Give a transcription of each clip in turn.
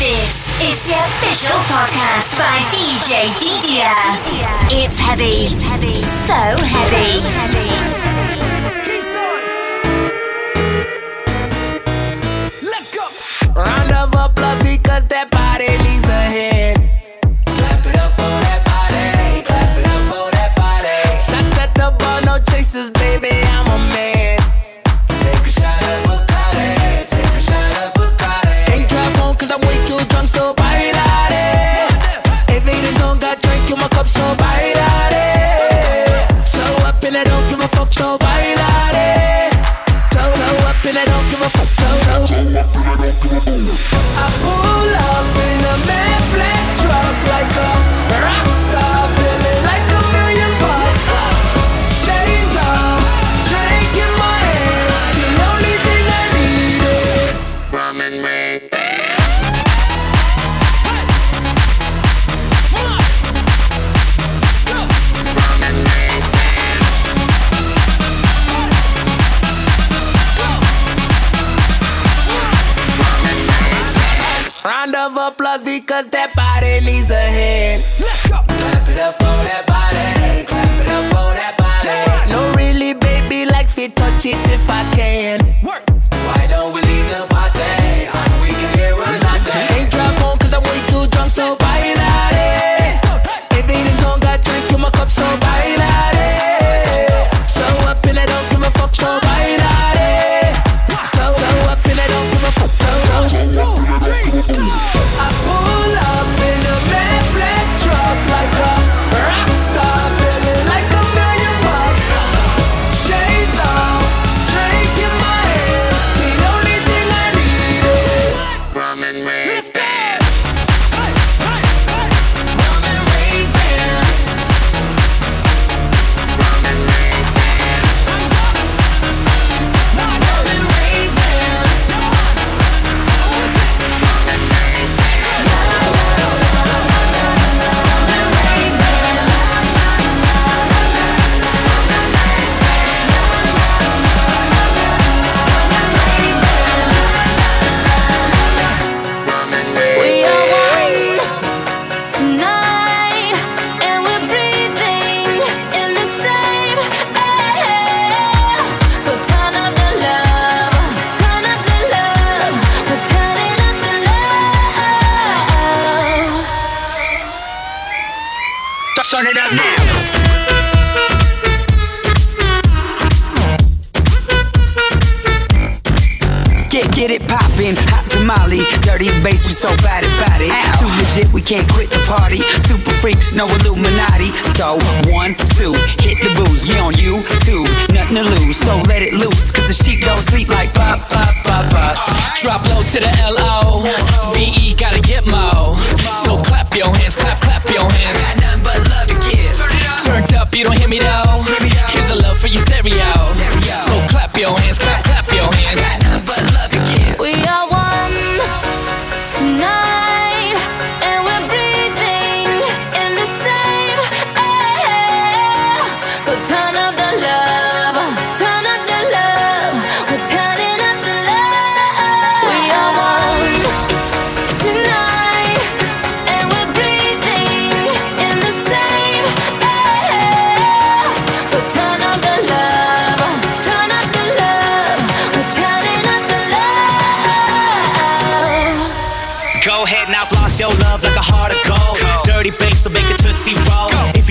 This is the official podcast by DJ Didier. It's heavy. It's heavy. So heavy. So heavy. Round of applause because that I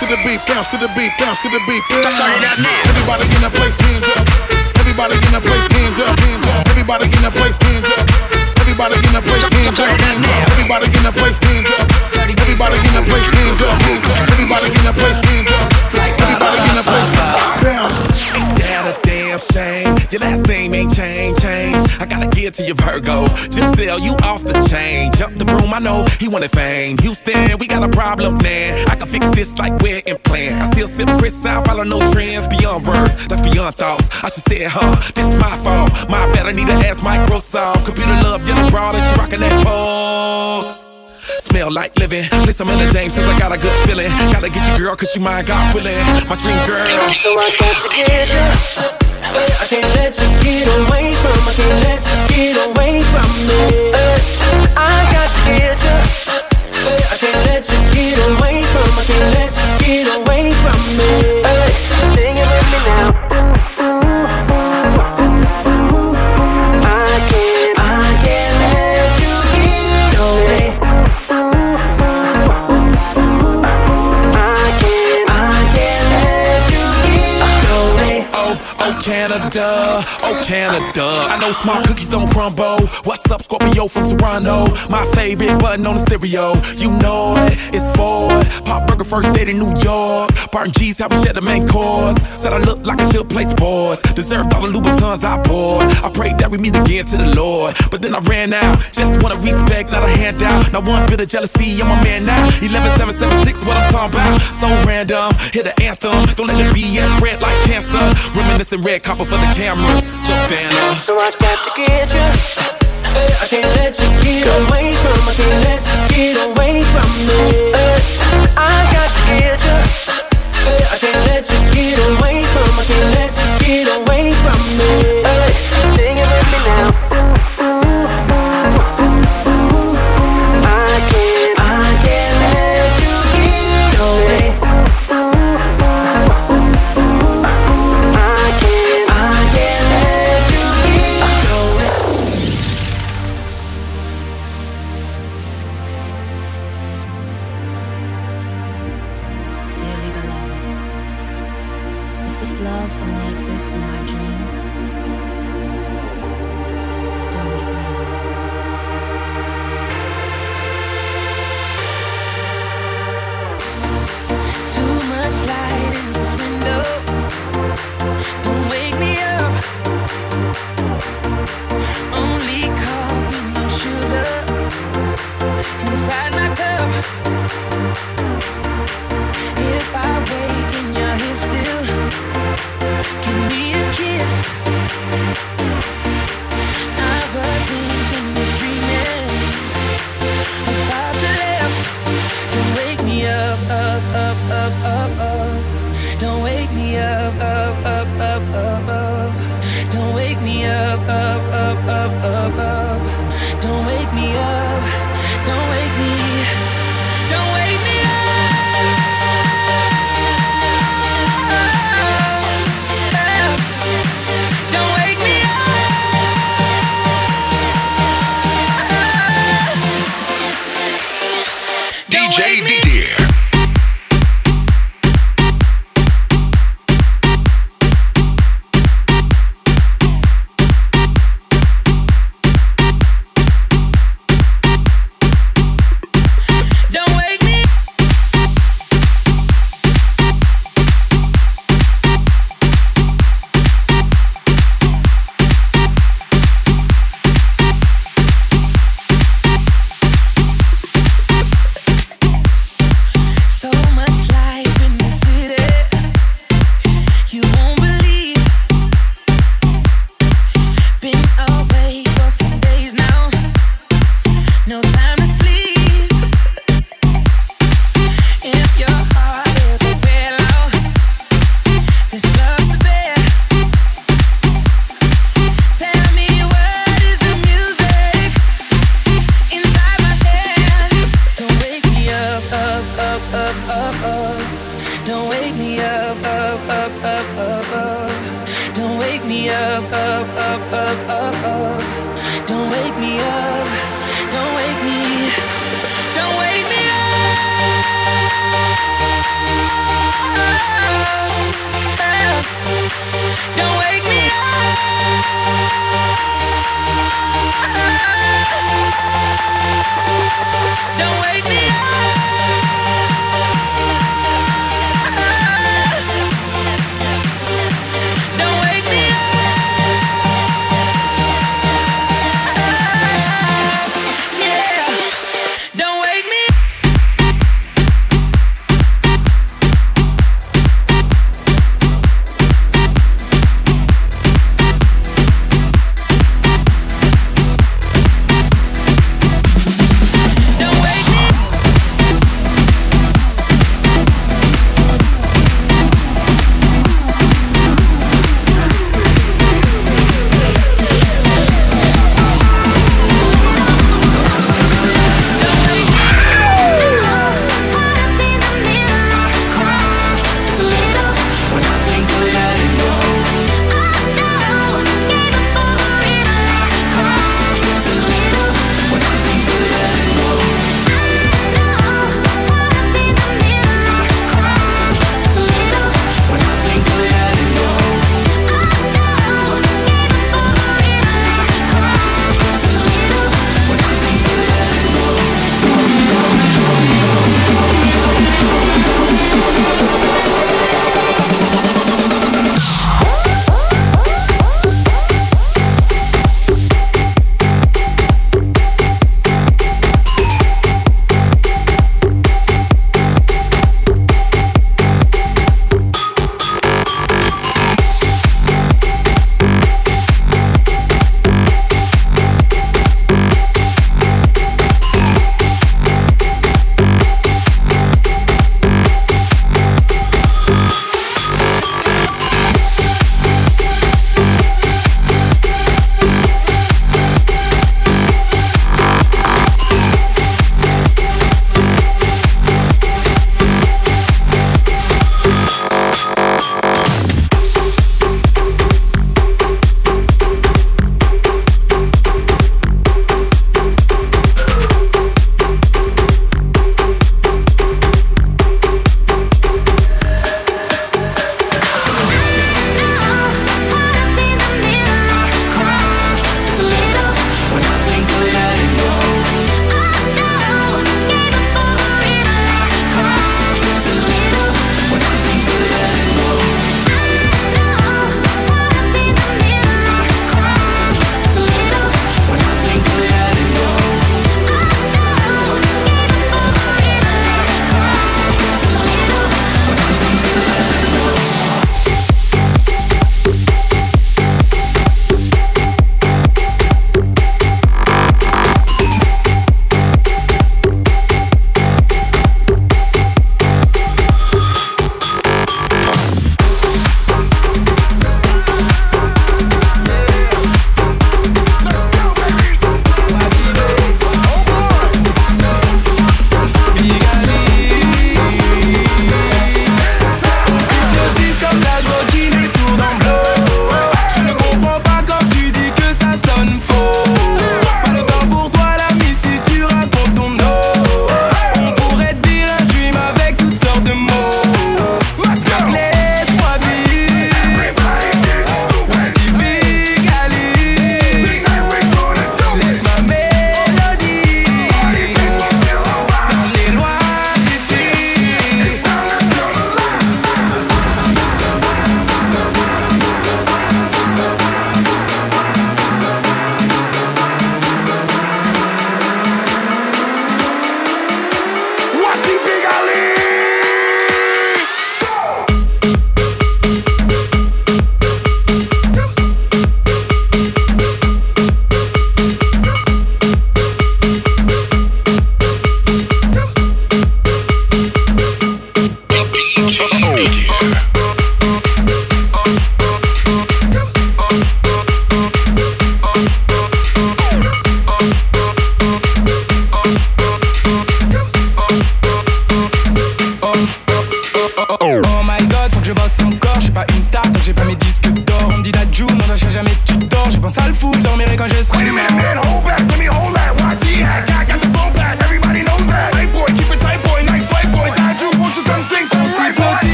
the beat, bounce to the beat, bounce to the beat. Everybody in the place, hands up. Everybody in the place, hands up, hands up. Everybody in the place, hands up. Everybody in the place, hands up, hands up. Everybody in the place, hands up. Everybody in the place, hands up, hands up. Everybody in the place, hands up. Everybody in the place, damn shame? Your last name ain't change, change. I gotta give to your Virgo. Just sell you off the chain. Jump the broom, I know he wanted fame. Houston, we got a problem, man. I can fix this like we're in plan. I still sip Cristal, follow no trends beyond words. That's beyond thoughts. I should say huh? This my fault. My bad, I need to ask Microsoft. Computer love, yellow broad, and she rockin' that pose. Smell like living. Some Etta James, cause I got a good feeling. Gotta get you, girl, cause you my God willing. My dream girl. So I got to get you. I can't let you get away from. Me. I got to get you. I can't let you get away from me. Sing it with me now. Oh Canada, oh Canada. I know small cookies don't crumble. What's up, Scorpio from Toronto? My favorite button on the stereo. You know it, it's Ford. Pop Burger first date in New York. Barton G's how we share the main course. Said I look like I should play sports. Deserved all the Louboutins I bought. I prayed that we meet again to the Lord. But then I ran out. Just wanna respect, not a handout. Not one bit of jealousy, I'm a man now. 11776, what I'm talking about. So random, hit the anthem. Don't let the BS spread like cancer. Reminiscing red copper for the cameras. Savannah. So I got to get you. I can't let you get away from. I can't let you get away from me. I got to get you. I can't let you get away from. I can't let you get away from me. Sing it with me now. Up.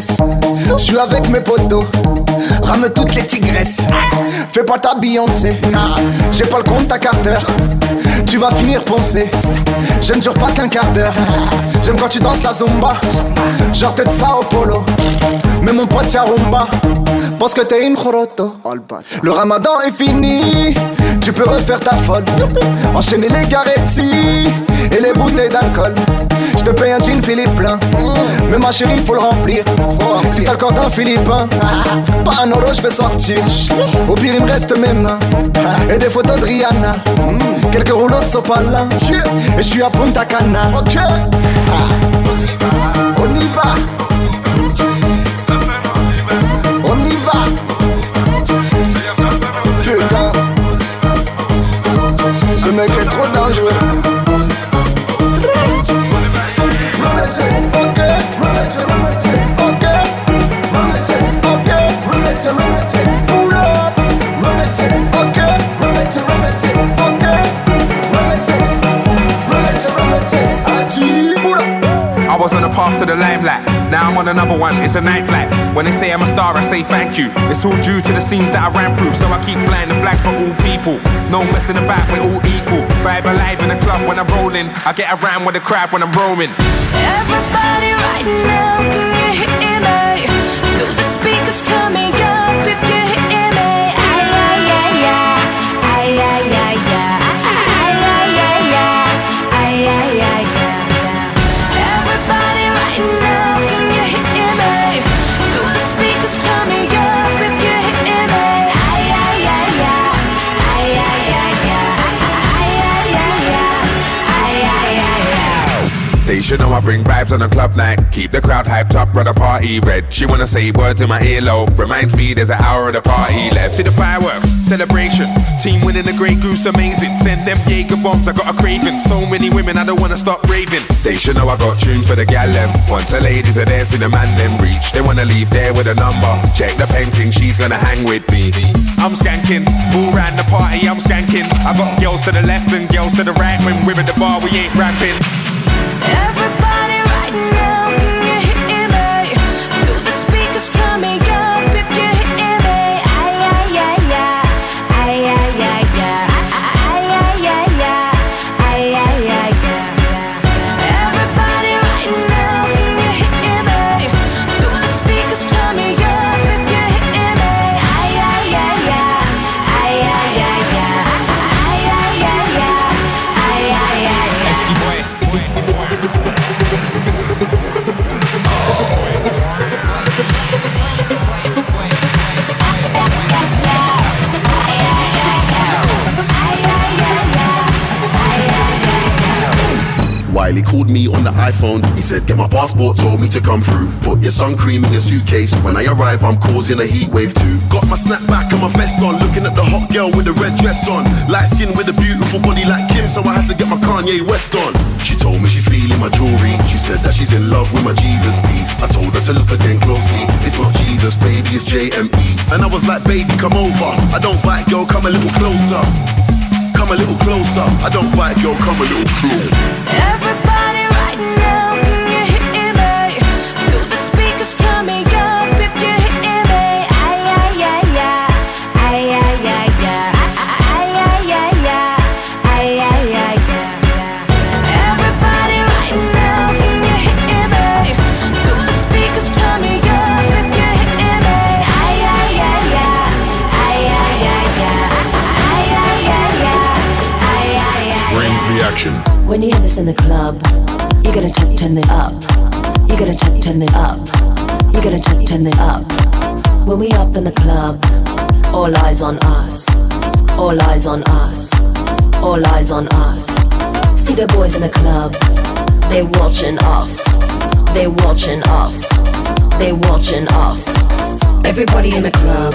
Fesses. Je suis avec mes potos. Rame toutes les tigresses. Fais pas ta Beyoncé. J'ai pas le compte à Carter. Tu vas finir penser. Je ne jure pas qu'un quart d'heure. J'aime quand tu danses ta zumba. Genre t'es de Sao Polo. Mais mon pote Charumba pense que t'es une choroto. Le ramadan est fini, tu peux refaire ta folle. Enchaîner les garetti et les bouteilles d'alcool. Je te paye un jean Philippe plein, mais ma chérie faut le remplir. Si t'as le corps d'un Philippin, pas un euro je vais sortir. Au pire il me reste mes mains et des photos de Rihanna. Quelques rouleaux de sopalin et je suis à Punta Cana. Ok, on y va. Was on the path to the limelight. Now I'm on another one, it's a night flight. When they say I'm a star, I say thank you. It's all due to the scenes that I ran through, so I keep flying the flag for all people. No messing about, we're all equal. Vibe alive in the club when I'm rolling. I get around with the crowd when I'm roaming. Everybody right now, can you hear should know I bring vibes on a club night. Keep the crowd hyped up, run the party red. She wanna say words in my earlobe. Reminds me there's an hour of the party left. See the fireworks, celebration. Team winning the Grey Goose, amazing. Send them Jaeger bombs, I got a craving. So many women, I don't wanna stop raving. They should know I got tunes for the gal. Once the ladies are there, see the man them reach. They wanna leave there with a number. Check the painting, she's gonna hang with me. I'm skanking, all round the party, I'm skanking. I got girls to the left and girls to the right. When we're at the bar, we ain't rapping. Wiley called me on the iPhone. He said, Get my passport, told me to come through. Put your sun cream in your suitcase. When I arrive, I'm causing a heat wave too. Got my snapback and my vest on, looking at the hot girl with the red dress on. Light skin with a beautiful body like Kim, so I had to get my Kanye West on. She told me she's feeling my jewelry. She said that she's in love with my Jesus piece. I told her to look again closely. It's not Jesus, baby, it's JME. And I was like, baby, come over. I don't bite, girl, come a little closer. Come a little closer. I don't bite, girl, come a little closer. Everybody action. When you hear this in the club, you gotta turn, turn it up. You gotta turn, turn it up. You gotta turn, turn it up. When we up in the club, all eyes on us. All eyes on us. All eyes on us. See the boys in the club, they watching us. They watching us. They watching us. Everybody in the club,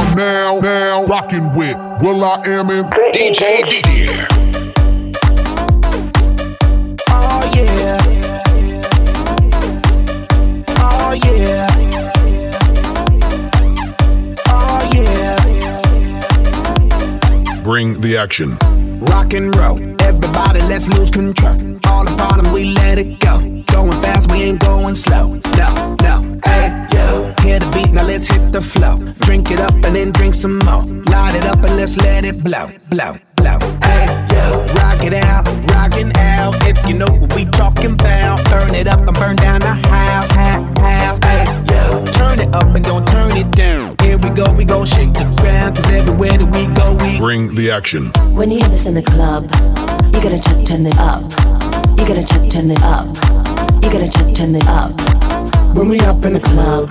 You are now, now rocking with will.i.am in DJ Didier. Oh yeah. Oh yeah. Oh yeah. Bring the action. Rock and roll. Everybody, let's lose control. All the bottom, we let it go. Going fast, we ain't going slow. No, no. Hey, yo. Hear the beat, now let's hit the flow. Drink it up and then drink some more. Light it up and let's let it blow, blow, blow. Hey, yo. Rock it out, rockin' out. If you know what we talking about, burn it up and burn down the house, house, house. Hey, yo. Turn it up and don't turn it down. Here we go, we gon' shake the ground. Cause everywhere that we go, we Bring the action. When you hear this in the club, you gotta turn, turn it up. You gotta turn, turn it up. You gotta turn, turn it up. When we up in the club,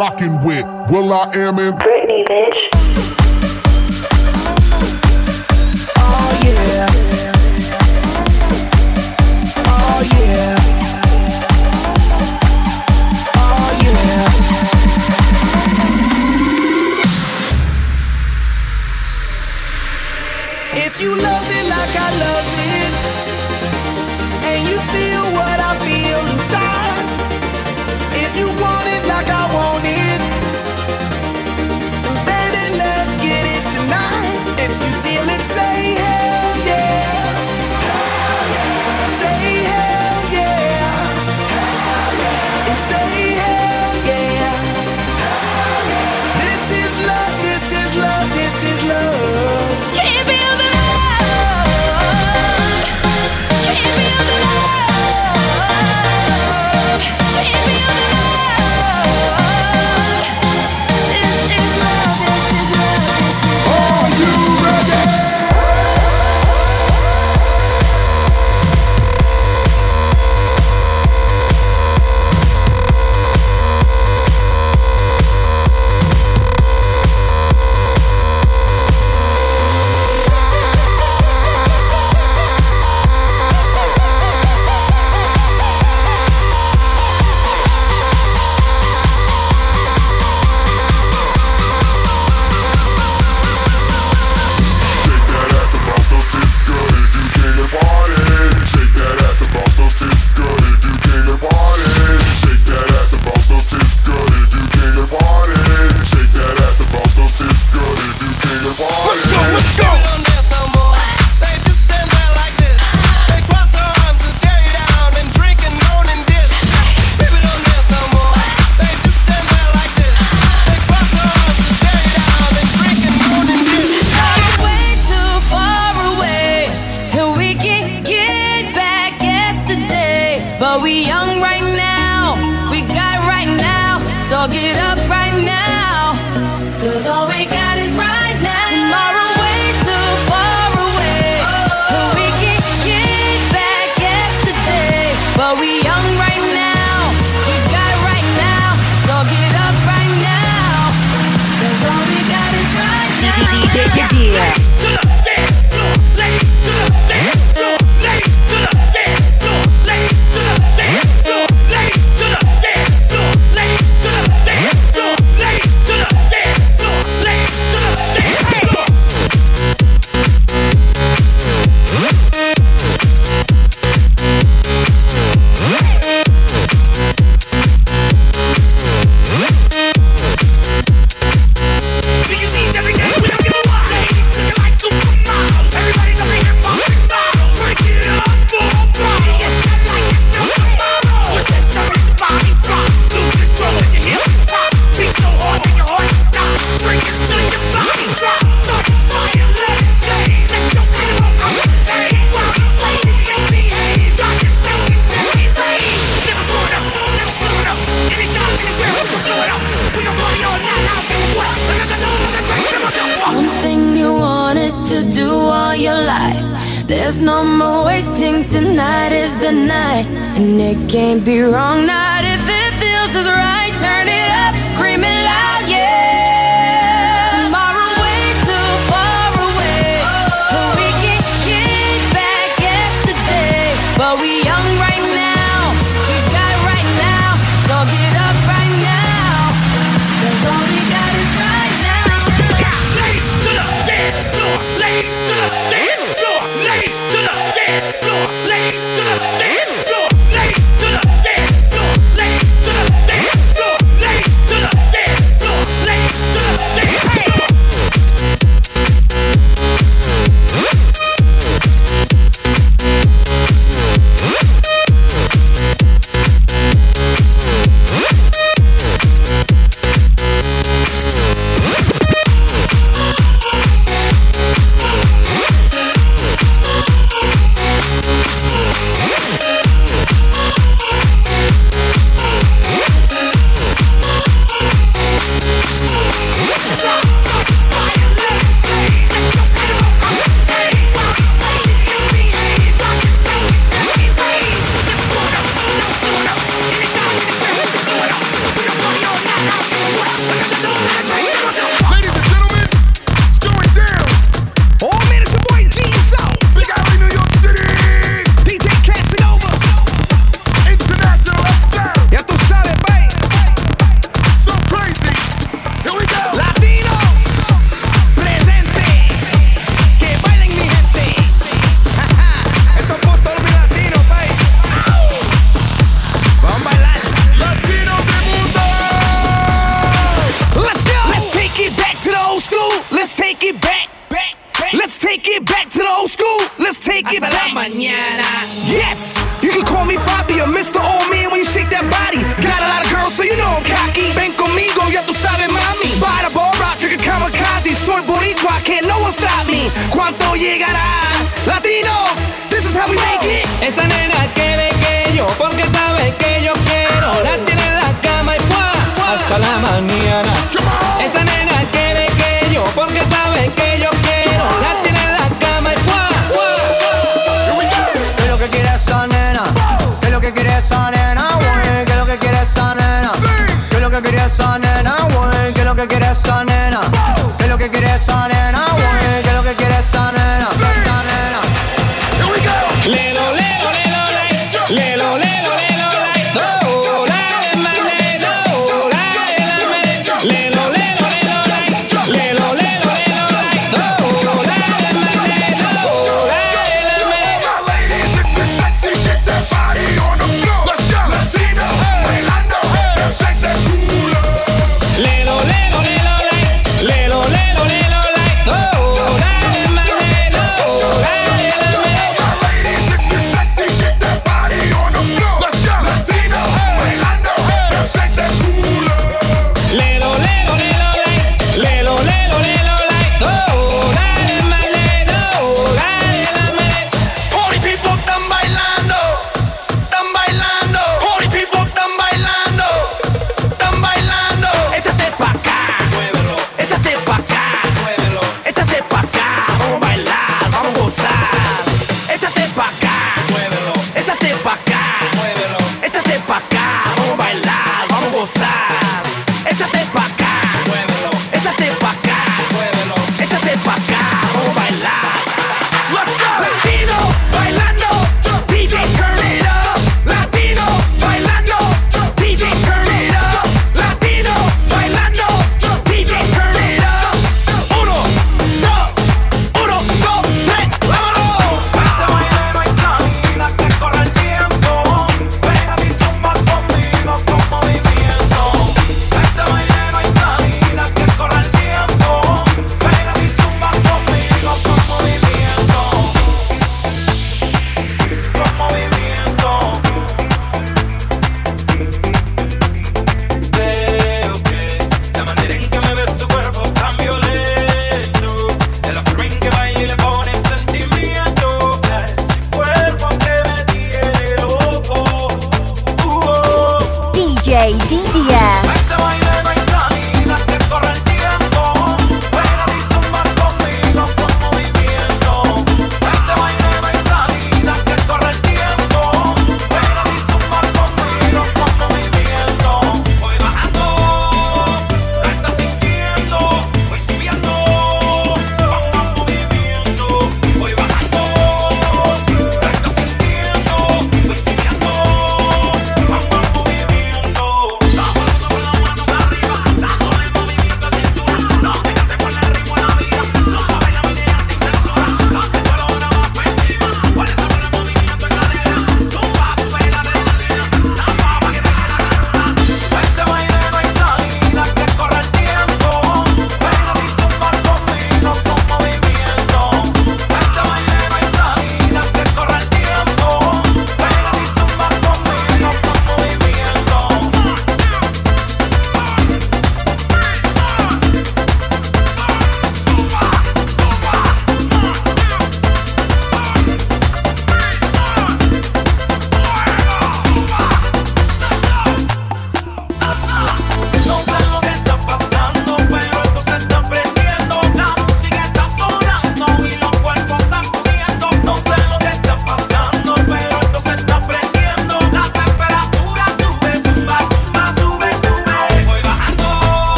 rocking with will.i.am in Britney, bitch. Oh yeah. Oh yeah. Oh yeah. If you love it like I love it,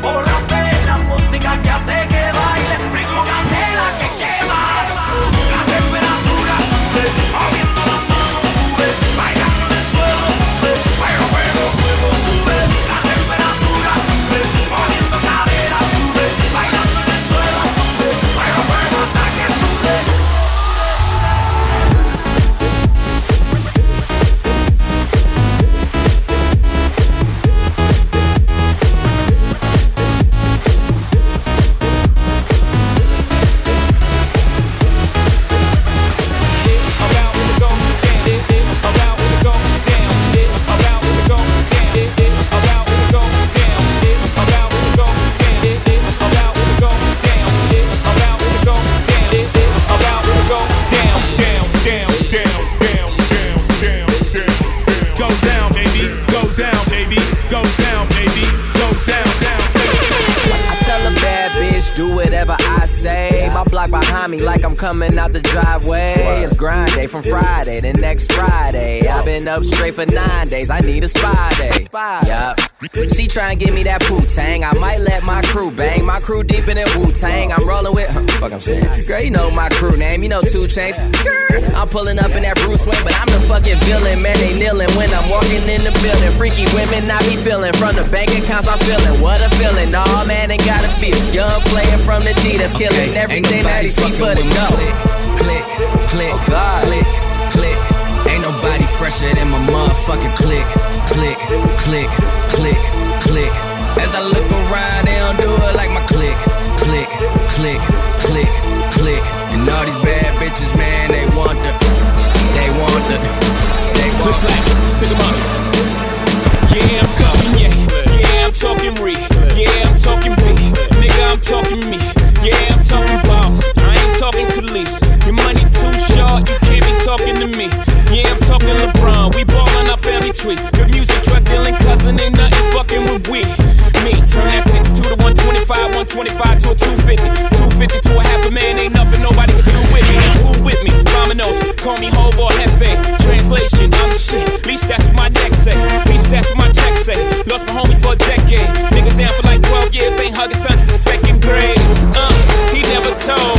por la fe, la música que hace que coming out the driveway. It's grind day from Friday to next Friday. I've been up straight for nine days. I need a spy day. Yup. She try and give me that poo tang. I might let my crew bang. My crew deep in that Wu Tang. I'm rolling with. Huh, fuck, I'm saying. Girl, you know my crew name. You know 2 Chainz. I'm pulling up in that Bruce Wayne, but I'm the fucking villain. Man, they kneeling when I'm walking in the building. Freaky women I be feeling from the bank accounts. I'm feeling what a feeling. Nah, man, ain't gotta feel. Young player from the D that's killing everything that he see but it go. Click, click, oh, click, click. Ain't nobody fresher than my motherfucking click, click, click, click, click. As I look around, they don't do it like my click, click, click, 125, 125 to a 250. 250 to a half a man, ain't nothing nobody can do with me. Who with me? Dominoes, call me Hobo Hefe. Translation, I'm shit. Least that's what my neck say. Least that's what my check say. Lost my homie for a decade. Nigga down for like 12 years, ain't hugging since second grade. Uh, he never told.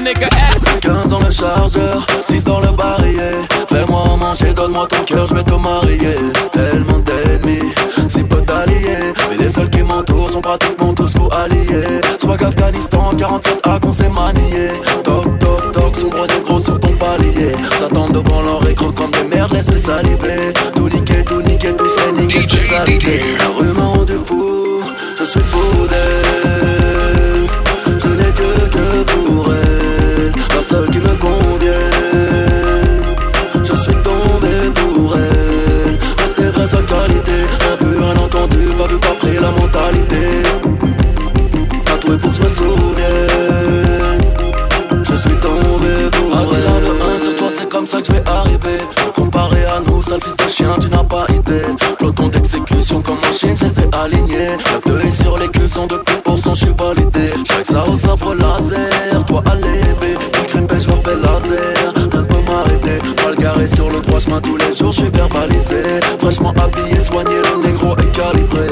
Nigga, ask 15 dans le chargeur, 6 dans le barillet. Fais-moi manger, donne-moi ton cœur, je vais te marier. Tellement d'ennemis, si peu d'alliés. Mais les seuls qui m'entourent sont pratiquement tous fous alliés. Swag Afghanistan, 47 A qu'on sait manier. Toc toc toc, sombre négro sur ton palier. S'attendent devant leur écran comme des merdes, laisse-les saliver. Tout niquer, tout niquer, tout c'est niquer, c'est saliver. La rue alignés. Deux sur les cuissons de plus pour son, je suis validé. J'fais ça au sabre laser, toi à l'épée. Ils crime je leur fais laser. Ne peut m'arrêter. Mal garé sur le droit chemin tous les jours, je suis verbalisé. Fraîchement habillé, soigné, le négro est calibré.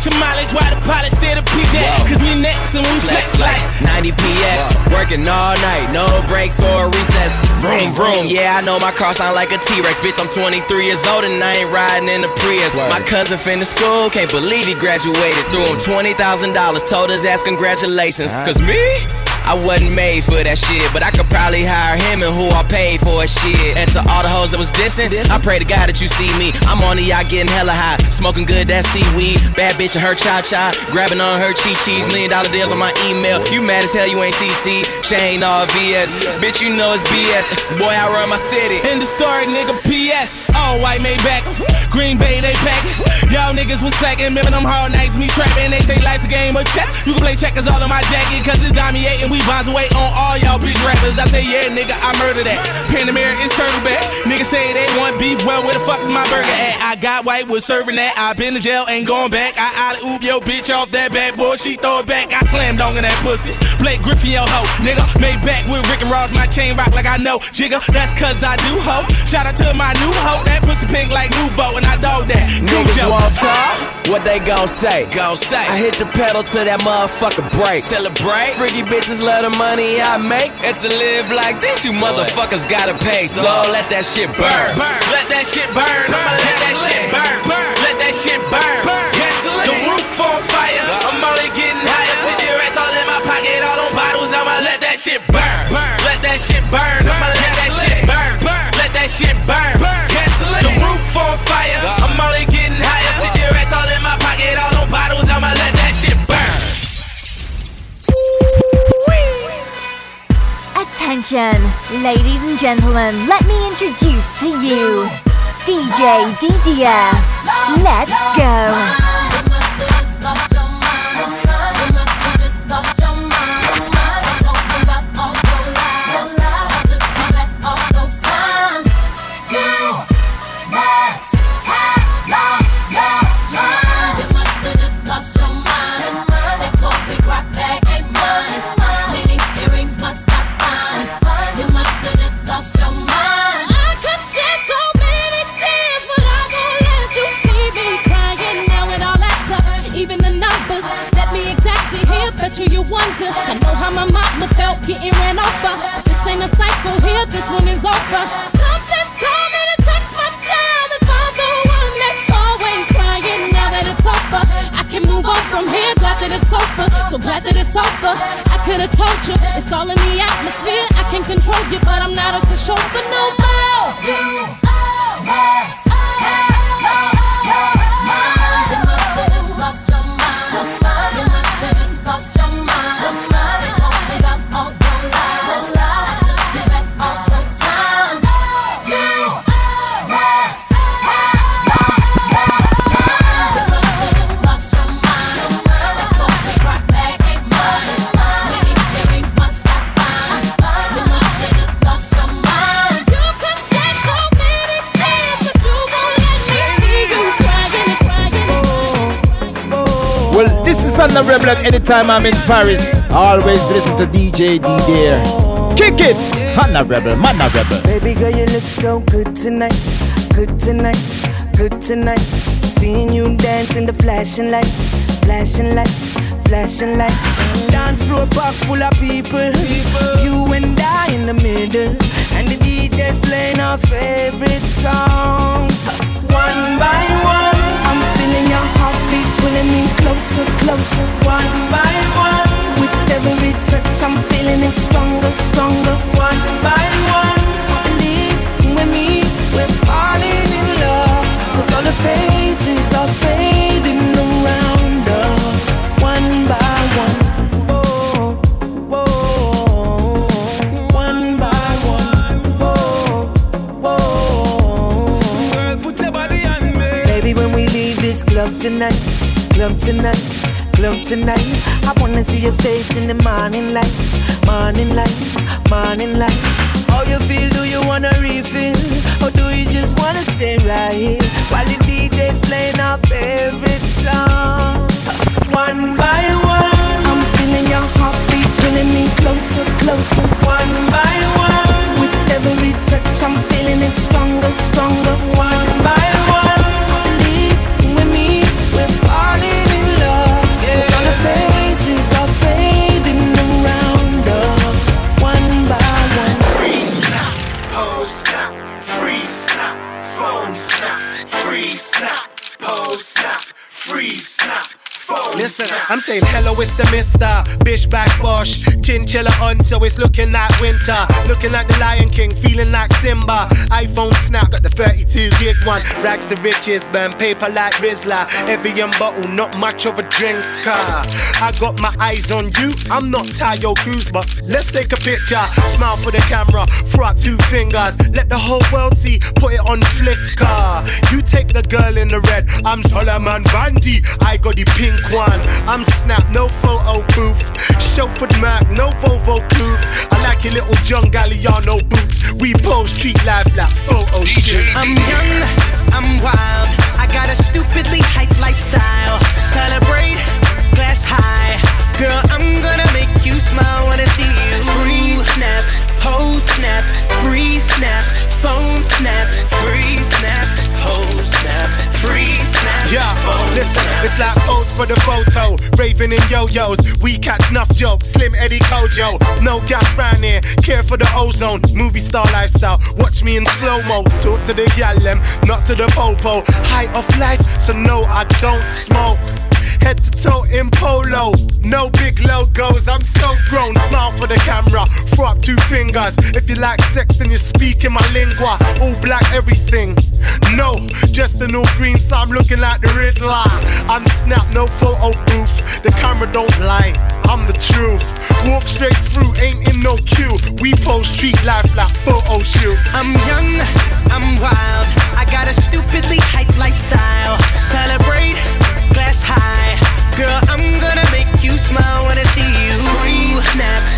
Probably catch a mileage while the pilot stay the PJ. Cause we next and we flex like 90 PX, working all night, no breaks or recess. Vroom, vroom. Yeah, I know my car sound like a T-Rex. Bitch, I'm 23 years old and I ain't riding in the Prius. My cousin finished school, can't believe he graduated. Threw him $20,000, told his ass congratulations. Cause me? I wasn't made for that shit, but I could probably hire him and who I paid for shit. And to all the hoes that was dissing, I pray to God that you see me. I'm on the yacht getting hella high, smoking good that seaweed. Bad bitch and her cha cha, grabbing on her chi chis. Million dollar deals on my email. You mad as hell, you ain't CC. Shane all VS. Bitch, you know it's BS. Boy, I run my city. In the story, nigga, PS. All white made back. Green Bay, they pack it. Y'all niggas was slacking. Remember them hard nights, me trapping. They say life's a game of chess. You can play checkers all on my jacket, cause it's and we bonds away on all y'all bitch rappers. I say, yeah, nigga, I murder that. Panamera is serving back. Niggas say they want beef, well, where the fuck is my burger at? I got white, was serving that. I been to jail, ain't going back. I out of oop yo bitch off that bad boy, she throw it back. I slam dunk in that pussy. Blake Griffin, yo ho, nigga. Made back with Rick and Ross, my chain rock like I know. Jigga, that's cause I do ho. Shout out to my new hoe, that pussy pink like Nuvo, and I dog that. Niggas won't talk, what they gon' say? Gon' say. I hit the pedal to that motherfucker break. Celebrate. Freaky bitches love the money I make. And to live like this, you motherfuckers gotta pay. So let that shit burn. Let that shit burn. I'ma let that shit burn. Let that shit burn. The roof on fire. I'm only getting higher. 50 racks all in my pocket. All them bottles. I'ma let that shit burn. Let that shit burn. I'ma let that shit burn. Let that shit burn. Attention, ladies and gentlemen, let me introduce to you DJ Didier. Let's go. I could have told you it's all in the atmosphere. I can control you, but I'm not a pushover no more. You always Is Under anytime I'm in Paris, always listen to DJ D there. Kick it! Hannah Rebel, Manna Rebel. Baby girl, you look so good tonight. Good tonight. Good tonight. Seeing you dance in the flashing lights. Flashing lights. Flashing lights. Dance floor box full of people. You and I in the middle. And the DJ's playing our favorite songs. One by one. I'm feeling your heartbeat pulling me closer, closer. One by one. With every touch, I'm feeling it stronger, stronger. One by one. Believe with me, we're falling in love. Cause all the faces are fading around us. One by one. Oh, oh, one by one. Oh, oh. Girl, put your body on me. Baby, when we leave this club tonight, club tonight, club tonight, I wanna see your face in the morning light, morning light, morning light. How you feel? Do you wanna refill? Or do you just wanna stay right here while the DJ playing our favorite songs? One by one, I'm feeling your heartbeat pulling me closer, closer. One by one, with every touch, I'm feeling it stronger, stronger. One by one, believe with me, we're falling in love. Cause all the faces Listen, I'm saying hello, it's the mister. Bish back bosh. Chinchilla on, so it's looking like winter. Looking like the Lion King, feeling like Simba. iPhone snap, got the 32 gig one. Rags the riches, burn paper like Rizla. Evian bottle, not much of a drinker. I got my eyes on you. I'm not Taio Cruz, but let's take a picture. Smile for the camera, throw up two fingers. Let the whole world see, put it on Flickr. You take the girl in the red. I'm Solomon Bandy. I got the pink one. I'm snap, no photo booth. Chauffeured Mac, no Volvo coupe. I like your little John Galliano boots. We pose street life like photo shoot. I'm young, I'm wild. I got a stupidly hyped lifestyle. Celebrate, glass high. Girl, I'm gonna make you smile when I see you. Free snap, whole snap, free snap, phone snap, free snap, whole snap, free snap. Yeah, listen, it's like pose for the photo. Raving in yo-yos, we catch enough jokes. Slim Eddie Kojo, no gas round here. Care for the ozone, movie star lifestyle. Watch me in slow-mo, talk to the gallem, not to the popo. High off life, so no, I don't smoke head to toe in polo. No big logos, I'm so grown. Smile for the camera, throw up two fingers. If you like sex, then you speak in my lingua. All black, everything. No, just an all green, so I'm looking like the Riddler. I'm snap, no photo booth. The camera don't lie. I'm the truth. Walk straight through, ain't in no queue. We post street life like photo shoots. I'm young, I'm wild. I got a stupidly hype lifestyle. Celebrate glass high. Girl, I'm gonna make you smile when I see you. Snap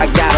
I got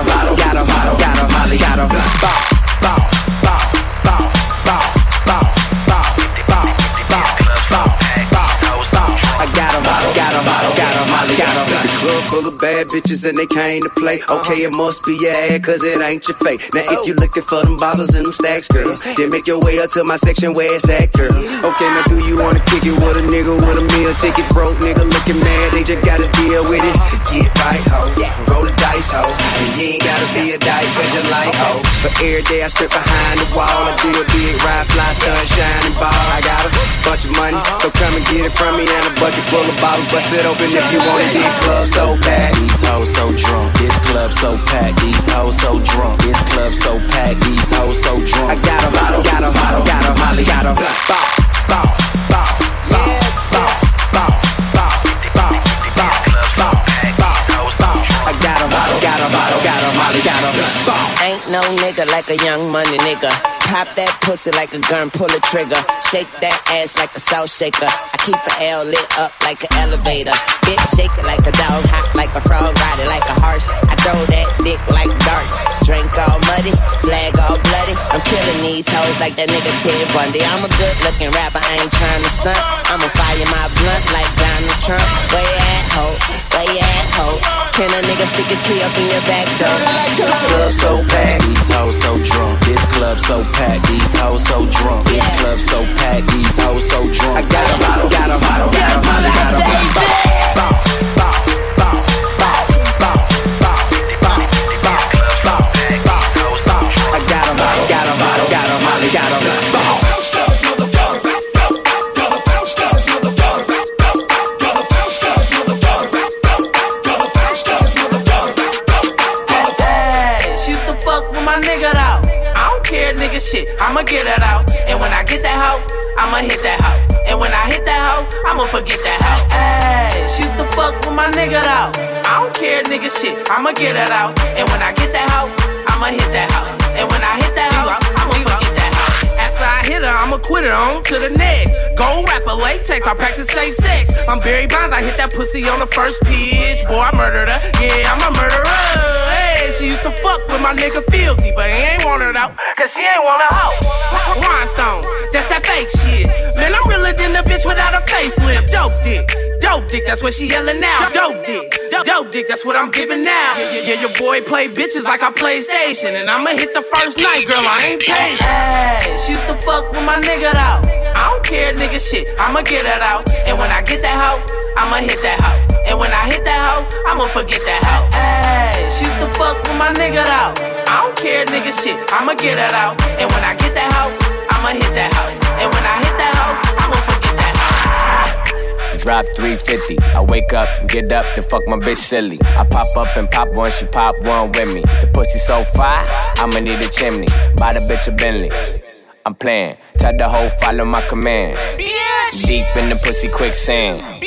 bad bitches and they came to play. Uh-huh. Okay, it must be your ad, cause it ain't your fate. Now, if you looking for them bottles and them stacks, girl, then make your way up to my section where it's at, girl. Okay, now do you wanna kick it with a nigga with a meal ticket? Broke nigga looking mad, they just gotta deal with it. Uh-huh. Get right, ho. Roll the dice, ho. And you ain't gotta be a dyke, cause you like, ho. But every day I strip behind the wall, I do a big ride, fly, stun, shining ball. I got a bunch of money, uh-huh. so come and get it from me. And a bucket full of bottles, bust it open if you want it. Club so packed. These hoes so drunk. This club so packed. These hoes so drunk. This club so packed. These hoes so drunk. I got a bottle, got a bottle, got a Molly, got a bow, bow, bow, bow, got a bottle, got a got a. Ain't no nigga like a young money nigga. Pop that pussy like a gun, pull a trigger. Shake that ass like a salt shaker. I keep a L lit up like an elevator. Bitch shake it like a dog, hot like a frog, ride it like a horse. I throw that dick like darts. Drink all muddy, flag all bloody. I'm killing these hoes like that nigga Ted Bundy. I'm a good looking rapper, I ain't trying to stunt. I'ma fire my blunt like Donald Trump. Where you at, ho? At? Can a nigga stick his key up in your back, so? This club so packed. These hoes so drunk. This club so packed. These hoes so drunk. This club so packed. These hoes so drunk. I got a bottle, got a bottle, got a Molly, got a bow, get it out. And when I get that hoe, I'ma hit that hoe. And when I hit that hoe, I'ma forget that hoe. After I hit her, I'ma quit her on to the next. Gold wrapper latex, I practice safe sex. I'm Barry Bonds, I hit that pussy on the first pitch. Boy, I murdered her. Yeah, I'm a murderer. Hey, she used to fuck with my nigga Filthy, but he ain't want her though, cause she ain't want a hoe. Rhinestones, that's that fake shit. Man, I'm realer than a bitch without a facelift. Dope dick, dope dick, that's what she yelling now. Dope dick, dope, dick, that's what I'm giving now. Yeah, yeah, your boy play bitches like I play station, and I'ma hit the first night, girl, I ain't patient. Hey, she used to fuck with my nigga out. I don't care, nigga shit, I'ma get it out. And when I get that hoe, I'ma hit that hoe. And when I hit that hoe, I'ma forget that hoe. Hey, she used to fuck with my nigga out. I don't care, nigga shit, I'ma get it out. And when I get that hoe, I'ma hit that hoe. And when I hit that hoe, I'ma that. Drop 350. I wake up get up to fuck my bitch silly. I pop up and pop one, she pop one with me. The pussy so fire, I'ma need a chimney. Buy the bitch a Bentley. I'm playing. Tell the hoe follow my command. Deep in the pussy quicksand.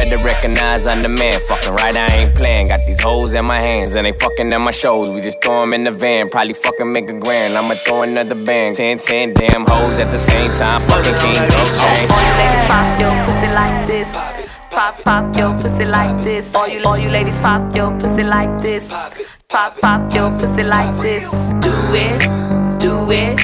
Better recognize I'm the man. Fucking right, I ain't playing. Got these hoes in my hands and they fucking at my shows. We just throw 'em in the van. Probably fucking make a grand. I'ma throw another bang. 10, 10 damn hoes at the same time. Fucking King Go ladies pop your pussy like this. Pop, pop your pussy like this. All you, all you ladies pop your pussy like this. Pop, pop your pussy like this. Do it, do it,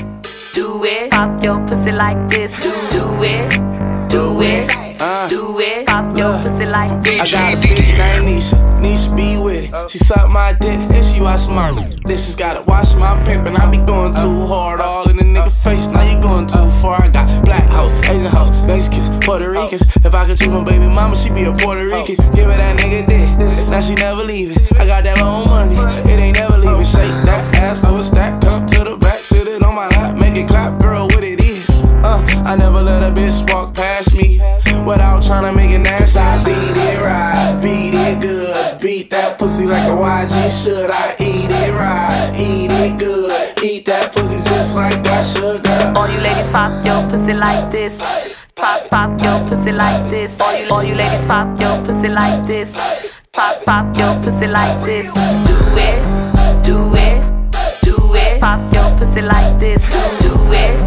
do it. Pop your pussy like this. Do, do it, do it, Uh, do it. Pop your pussy like this. I got a bitch named Nisha, Nisha be with it. She suck my dick and she watch my Then she's gotta watch my pimp and I be going too uh. hard all in the nigga face. Now you going too uh. far. I got black house, Asian house, Mexicans, Puerto Ricans. If I could choose my baby mama, she be a Puerto Rican. Give her that nigga dick, now she never leaving. I got that long money, it ain't never leaving. Shake that ass for a stack, come to the back, sit it on my lap, make it clap, girl, what it is. Uh, I never let a bitch walk past me without trying to make it nasty. I beat it right, beat it good. Beat that pussy like a YG should. I eat it right, eat it good. Eat that pussy just like that sugar. All you ladies pop your pussy like this. Pop, pop your pussy like this. All you, all you ladies pop your pussy like this. Pop, pop your pussy like this. Do it, do it, do it. Pop your pussy like this. Do it.